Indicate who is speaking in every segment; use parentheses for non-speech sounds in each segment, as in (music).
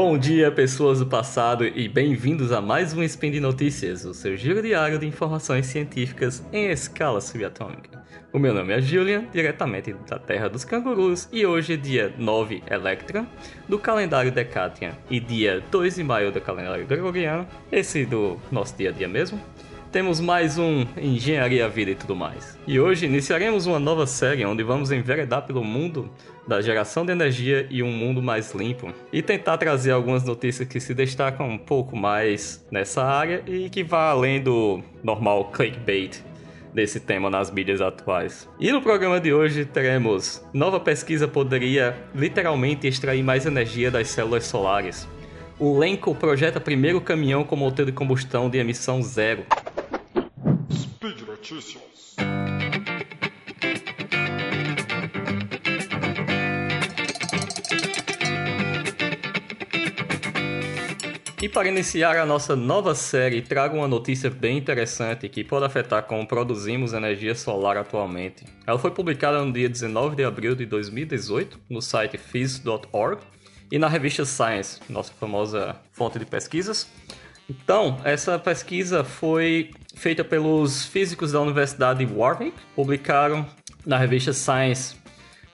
Speaker 1: Bom dia, pessoas do passado, e bem-vindos a mais um Spin de Notícias, o seu giro diário de informações científicas em escala subatômica. O meu nome é Julian, diretamente da Terra dos Cangurus, e hoje é dia 9 Electra, do calendário Decatian, e dia 2 de maio do calendário Gregoriano, esse do nosso dia a dia mesmo temos mais um Engenharia Vida e tudo mais. E hoje iniciaremos uma nova série onde vamos enveredar pelo mundo da geração de energia e um mundo mais limpo e tentar trazer algumas notícias que se destacam um pouco mais nessa área e que vá além do normal clickbait desse tema nas mídias atuais. E no programa de hoje teremos nova pesquisa poderia literalmente extrair mais energia das células solares. O Lenco projeta primeiro caminhão com motor de combustão de emissão zero. Notícias. E para iniciar a nossa nova série, trago uma notícia bem interessante que pode afetar como produzimos energia solar atualmente. Ela foi publicada no dia 19 de abril de 2018 no site phys.org e na revista Science, nossa famosa fonte de pesquisas. Então, essa pesquisa foi feita pelos físicos da Universidade de Warwick, publicaram na revista Science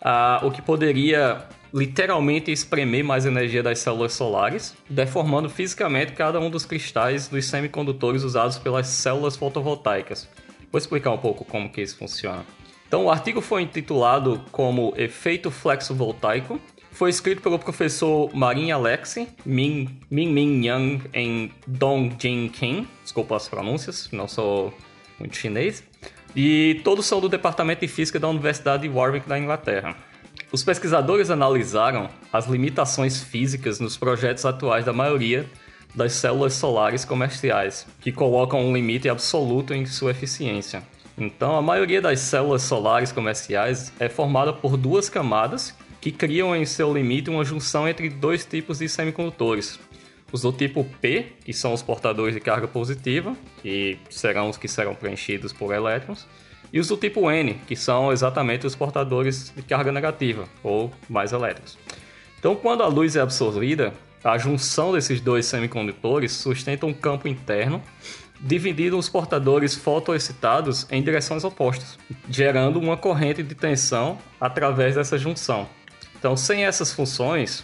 Speaker 1: uh, o que poderia literalmente espremer mais energia das células solares, deformando fisicamente cada um dos cristais dos semicondutores usados pelas células fotovoltaicas. Vou explicar um pouco como que isso funciona. Então, o artigo foi intitulado como Efeito Flexo Voltaico foi escrito pelo professor Marin Alexi, Min Min, Min Yang em Dong Jin Kim. Desculpa as pronúncias, não sou muito chinês. E todos são do Departamento de Física da Universidade de Warwick da Inglaterra. Os pesquisadores analisaram as limitações físicas nos projetos atuais da maioria das células solares comerciais, que colocam um limite absoluto em sua eficiência. Então, a maioria das células solares comerciais é formada por duas camadas que criam em seu limite uma junção entre dois tipos de semicondutores. Os do tipo P, que são os portadores de carga positiva, que serão os que serão preenchidos por elétrons, e os do tipo N, que são exatamente os portadores de carga negativa, ou mais elétrons. Então, quando a luz é absorvida, a junção desses dois semicondutores sustenta um campo interno dividindo os portadores fotoexcitados em direções opostas, gerando uma corrente de tensão através dessa junção. Então, sem essas funções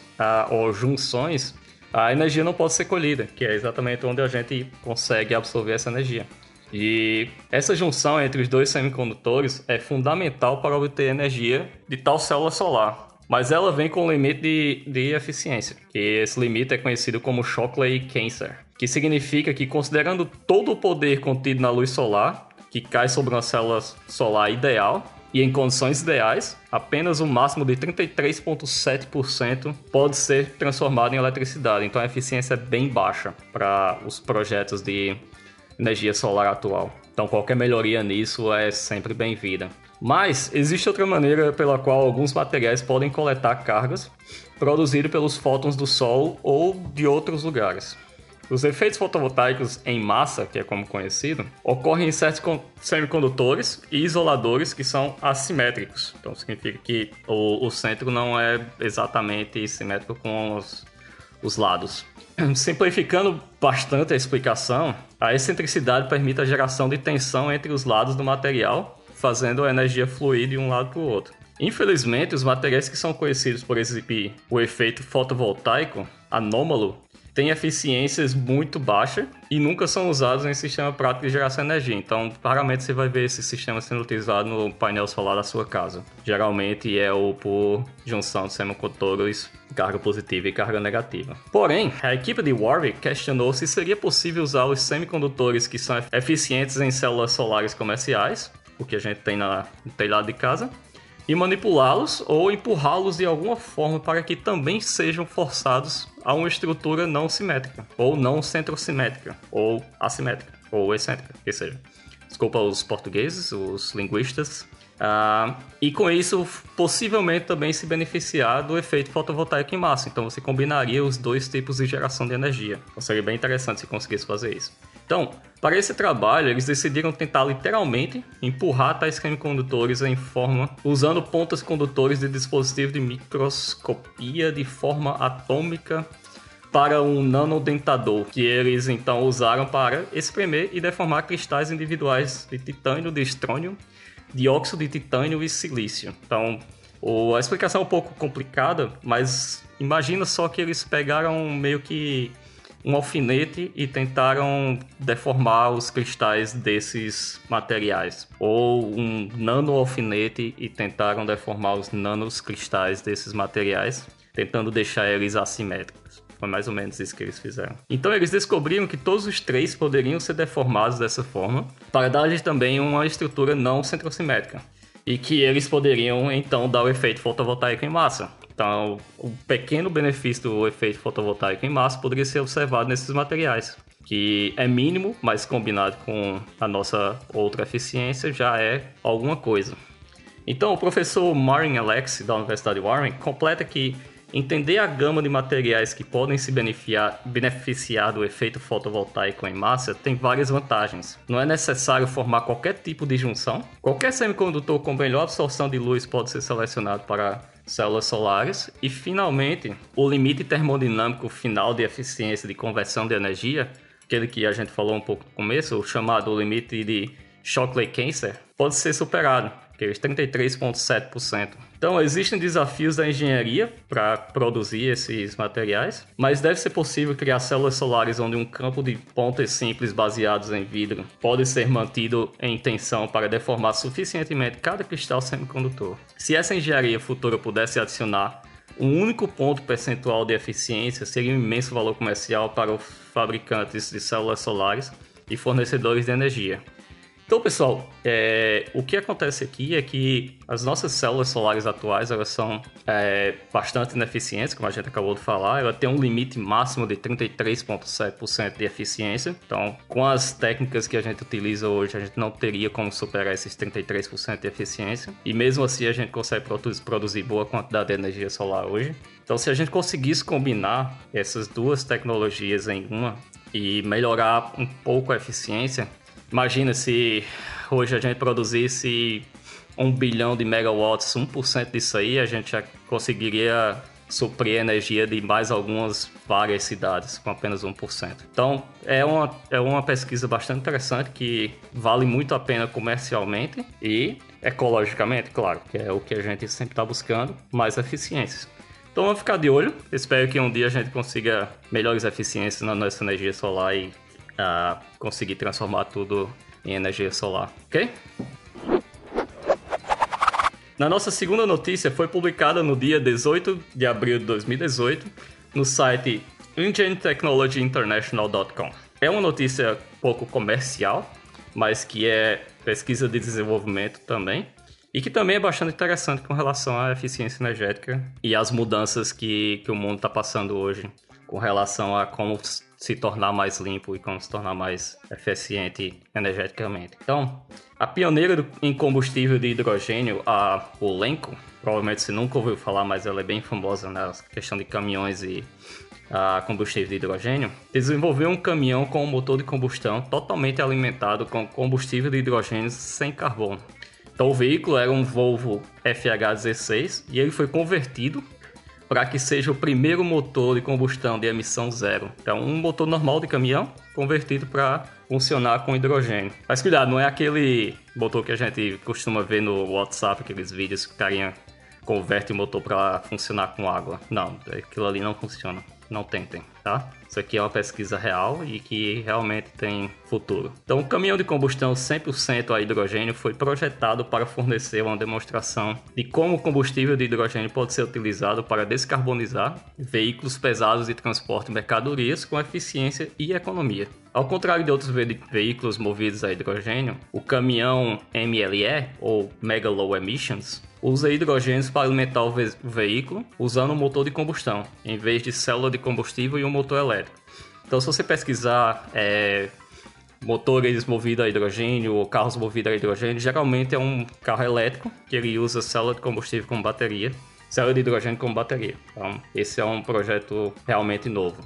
Speaker 1: ou junções, a energia não pode ser colhida, que é exatamente onde a gente consegue absorver essa energia. E essa junção entre os dois semicondutores é fundamental para obter energia de tal célula solar. Mas ela vem com um limite de, de eficiência, que esse limite é conhecido como Shockley-Cancer, que significa que considerando todo o poder contido na luz solar, que cai sobre uma célula solar ideal, e em condições ideais, apenas um máximo de 33,7% pode ser transformado em eletricidade. Então a eficiência é bem baixa para os projetos de energia solar atual. Então qualquer melhoria nisso é sempre bem-vinda. Mas existe outra maneira pela qual alguns materiais podem coletar cargas produzidas pelos fótons do Sol ou de outros lugares. Os efeitos fotovoltaicos em massa, que é como conhecido, ocorrem em certos semicondutores e isoladores que são assimétricos. Então significa que o, o centro não é exatamente simétrico com os, os lados. (clears throat) Simplificando bastante a explicação, a excentricidade permite a geração de tensão entre os lados do material, fazendo a energia fluir de um lado para o outro. Infelizmente, os materiais que são conhecidos por exibir o efeito fotovoltaico anômalo têm eficiências muito baixas e nunca são usados em sistema prático de geração de energia. Então, raramente você vai ver esse sistema sendo utilizado no painel solar da sua casa. Geralmente é o por junção de semicondutores carga positiva e carga negativa. Porém, a equipe de Warwick questionou se seria possível usar os semicondutores que são eficientes em células solares comerciais, o que a gente tem na, no telhado de casa, e manipulá-los ou empurrá-los de alguma forma para que também sejam forçados a uma estrutura não simétrica, ou não centrosimétrica, ou assimétrica, ou excêntrica, que seja. Desculpa os portugueses, os linguistas. Uh, e com isso, possivelmente também se beneficiar do efeito fotovoltaico em massa. Então você combinaria os dois tipos de geração de energia. Então seria bem interessante se conseguisse fazer isso. Então, para esse trabalho, eles decidiram tentar literalmente empurrar tais semicondutores em forma usando pontas condutores de dispositivo de microscopia de forma atômica para um nanodentador, que eles então usaram para espremer e deformar cristais individuais de titânio, de estrônio, dióxido de titânio e silício. Então, a explicação é um pouco complicada, mas imagina só que eles pegaram meio que um alfinete e tentaram deformar os cristais desses materiais. Ou um nano alfinete e tentaram deformar os nanos cristais desses materiais, tentando deixar eles assimétricos. Foi mais ou menos isso que eles fizeram. Então eles descobriram que todos os três poderiam ser deformados dessa forma, para dar-lhes também uma estrutura não centrosimétrica. E que eles poderiam então dar o efeito fotovoltaico em massa. Então, o pequeno benefício do efeito fotovoltaico em massa poderia ser observado nesses materiais, que é mínimo, mas combinado com a nossa outra eficiência já é alguma coisa. Então, o professor Marin Alex, da Universidade de Warren, completa que entender a gama de materiais que podem se beneficiar, beneficiar do efeito fotovoltaico em massa tem várias vantagens. Não é necessário formar qualquer tipo de junção. Qualquer semicondutor com melhor absorção de luz pode ser selecionado para células solares. E finalmente o limite termodinâmico final de eficiência de conversão de energia, aquele que a gente falou um pouco no começo, o chamado limite de Shockley-Cancer, pode ser superado aqueles 33,7%. Então, existem desafios da engenharia para produzir esses materiais, mas deve ser possível criar células solares onde um campo de pontas simples baseados em vidro pode ser mantido em tensão para deformar suficientemente cada cristal semicondutor. Se essa engenharia futura pudesse adicionar um único ponto percentual de eficiência, seria um imenso valor comercial para os fabricantes de células solares e fornecedores de energia. Então, pessoal, é, o que acontece aqui é que as nossas células solares atuais elas são é, bastante ineficientes, como a gente acabou de falar. Ela tem um limite máximo de 33,7% de eficiência. Então, com as técnicas que a gente utiliza hoje, a gente não teria como superar esses 33% de eficiência. E mesmo assim, a gente consegue produzir boa quantidade de energia solar hoje. Então, se a gente conseguisse combinar essas duas tecnologias em uma e melhorar um pouco a eficiência, Imagina se hoje a gente produzisse um bilhão de megawatts, 1% disso aí, a gente já conseguiria suprir a energia de mais algumas várias cidades com apenas 1%. Então, é uma, é uma pesquisa bastante interessante que vale muito a pena comercialmente e ecologicamente, claro, que é o que a gente sempre está buscando, mais eficiências. Então vamos ficar de olho. Espero que um dia a gente consiga melhores eficiências na nossa energia solar e a conseguir transformar tudo em energia solar, ok? Na nossa segunda notícia foi publicada no dia 18 de abril de 2018 no site enginetechnologyinternational.com. É uma notícia pouco comercial, mas que é pesquisa de desenvolvimento também, e que também é bastante interessante com relação à eficiência energética e às mudanças que, que o mundo está passando hoje com relação a como se tornar mais limpo e como se tornar mais eficiente energeticamente. Então, a pioneira em combustível de hidrogênio, a Olenco, provavelmente você nunca ouviu falar, mas ela é bem famosa na questão de caminhões e a combustível de hidrogênio, desenvolveu um caminhão com um motor de combustão totalmente alimentado com combustível de hidrogênio sem carbono. Então o veículo era um Volvo FH16 e ele foi convertido para que seja o primeiro motor de combustão de emissão zero. Então, um motor normal de caminhão convertido para funcionar com hidrogênio. Mas cuidado, não é aquele motor que a gente costuma ver no WhatsApp, aqueles vídeos que carinha converte o motor para funcionar com água. Não, aquilo ali não funciona. Não tentem, tá? Isso aqui é uma pesquisa real e que realmente tem futuro. Então, o caminhão de combustão 100% a hidrogênio foi projetado para fornecer uma demonstração de como o combustível de hidrogênio pode ser utilizado para descarbonizar veículos pesados de transporte de mercadorias com eficiência e economia. Ao contrário de outros ve veículos movidos a hidrogênio, o caminhão MLE, ou Mega Low Emissions, usa hidrogênios para alimentar o, ve veículo usando um motor de combustão, em vez de célula de combustível e um motor elétrico. Então, se você pesquisar é, motores movidos a hidrogênio ou carros movidos a hidrogênio, geralmente é um carro elétrico que ele usa célula de combustível como bateria, célula de hidrogênio como bateria. Então, esse é um projeto realmente novo.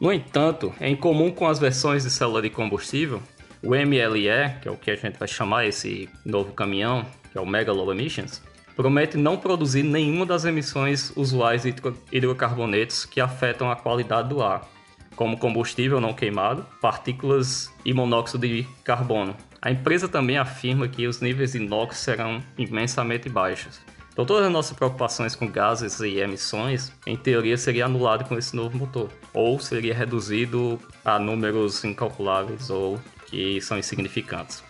Speaker 1: No entanto, é incomum com as versões de célula de combustível, o MLE, que é o que a gente vai chamar esse novo caminhão, que é o Mega Low Emissions, promete não produzir nenhuma das emissões usuais de hidrocarbonetos que afetam a qualidade do ar. como combustível não queimado, partículas e monóxido de carbono. A empresa também afirma que os níveis de NOx serão imensamente baixos. Então todas as nossas preocupações com gases e emissões, em teoria, seria anulado com esse novo motor, ou seria reduzido a números incalculáveis ou que são insignificantes.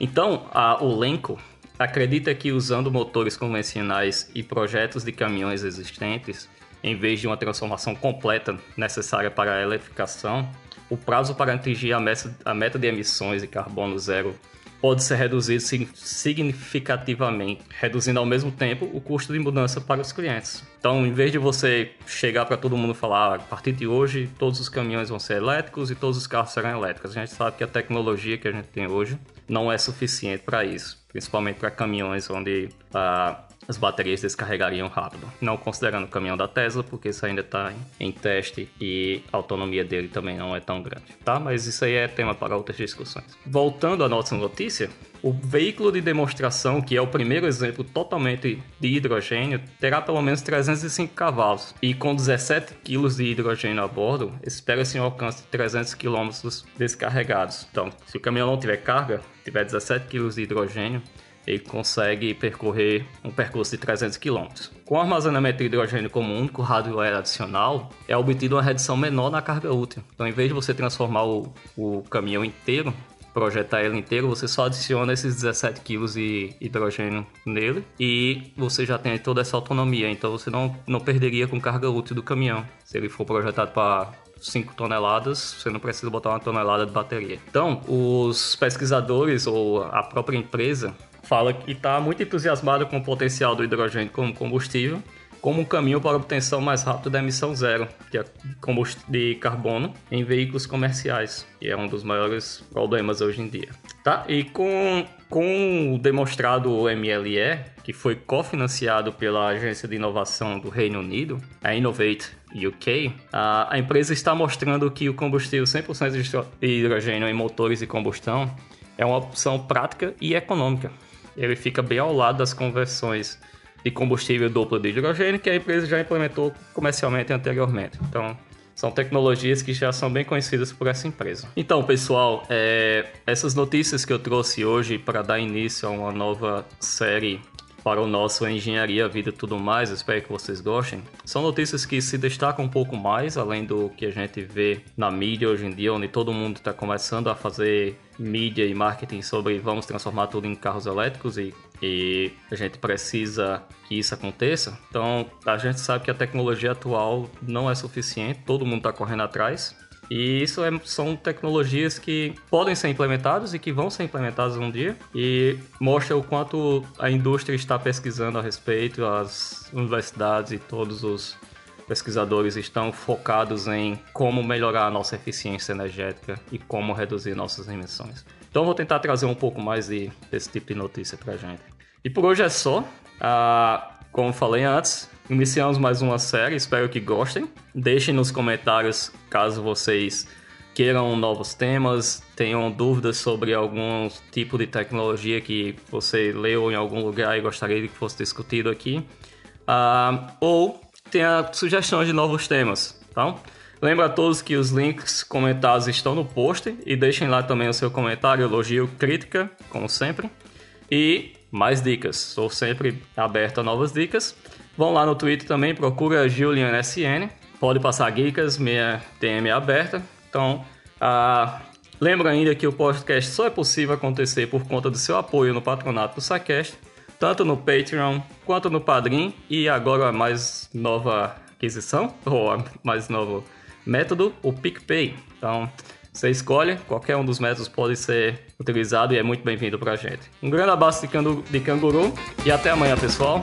Speaker 1: Então, a, o Lenco acredita que usando motores convencionais e projetos de caminhões existentes, em vez de uma transformação completa necessária para a eletrificação, o prazo para atingir a meta, a meta de emissões de carbono zero pode ser reduzido significativamente, reduzindo ao mesmo tempo o custo de mudança para os clientes. Então, em vez de você chegar para todo mundo falar, ah, a partir de hoje todos os caminhões vão ser elétricos e todos os carros serão elétricos, a gente sabe que a tecnologia que a gente tem hoje não é suficiente para isso, principalmente para caminhões onde ah, as baterias descarregariam rápido. Não considerando o caminhão da Tesla, porque isso ainda está em, teste e a autonomia dele também não é tão grande, tá? Mas isso aí é tema para outras discussões. Voltando à nossa notícia, o veículo de demonstração, que é o primeiro exemplo totalmente de hidrogênio, terá pelo menos 305 cavalos e com 17 kg de hidrogênio a bordo, espera-se um alcance de 300 km descarregados. Então, se o caminhão não tiver carga, tiver 17 kg de hidrogênio, ele consegue percorrer um percurso de 300 km. Com armazenamento de hidrogênio como único hardware adicional, é obtida uma redução menor na carga útil. Então, em vez de você transformar o, o caminhão inteiro, projetar ele inteiro, você só adiciona esses 17 kg de hidrogênio nele e você já tem toda essa autonomia. Então, você não, não perderia com carga útil do caminhão. Se ele for projetado para 5 toneladas, você não precisa botar uma tonelada de bateria. Então, os pesquisadores ou a própria empresa fala que está muito entusiasmado com o potencial do hidrogênio como combustível, como um caminho para a obtenção mais rápida da emissão zero de, de carbono em veículos comerciais, que é um dos maiores problemas hoje em dia. Tá? E com, com o demonstrado MLE, que foi cofinanciado pela Agência de Inovação do Reino Unido, a Innovate UK, a, a empresa está mostrando que o combustível 100% de hidrogênio em motores de combustão é uma opção prática e econômica ele fica bem ao lado das conversões de combustível duplo de hidrogênio que a empresa já implementou comercialmente anteriormente. Então, são tecnologias que já são bem conhecidas por essa empresa. Então, pessoal, é, essas notícias que eu trouxe hoje para dar início a uma nova série para o nosso Engenharia, Vida e tudo mais, espero que vocês gostem. São notícias que se destacam um pouco mais, além do que a gente vê na mídia hoje em dia, onde todo mundo está começando a fazer mídia e marketing sobre vamos transformar tudo em carros elétricos e, e a gente precisa que isso aconteça. Então, a gente sabe que a tecnologia atual não é suficiente, todo mundo está correndo atrás. E isso é, são tecnologias que podem ser implementadas e que vão ser implementadas um dia e mostra o quanto a indústria está pesquisando a respeito, as universidades e todos os pesquisadores estão focados em como melhorar a nossa eficiência energética e como reduzir nossas emissões. Então vou tentar trazer um pouco mais de, desse tipo de notícia para gente. E por hoje é só. Ah, como falei antes, iniciamos mais uma série, espero que gostem. Deixem nos comentários caso vocês queiram novos temas, tenham dúvidas sobre algum tipo de tecnologia que você leu em algum lugar e gostaria que fosse discutido aqui. Uh, ou tenha sugestões de novos temas, tá? Lembra a todos que os links comentados estão no post e deixem lá também o seu comentário, elogio, crítica, como sempre. E mais dicas. Estou sempre aberto a novas dicas. Vão lá no Twitter também, procura JulianSN. Pode passar dicas, minha DM é aberta. Então, ah, lembra ainda que o podcast só é possível acontecer por conta do seu apoio no patronato do SciCast, tanto no Patreon quanto no Padrim e agora a mais nova aquisição, (laughs) ou a mais novo método, o PicPay. Então, você escolhe, qualquer um dos métodos pode ser utilizado e é muito bem-vindo para a gente. Um grande abraço de, de canguru e até amanhã, pessoal.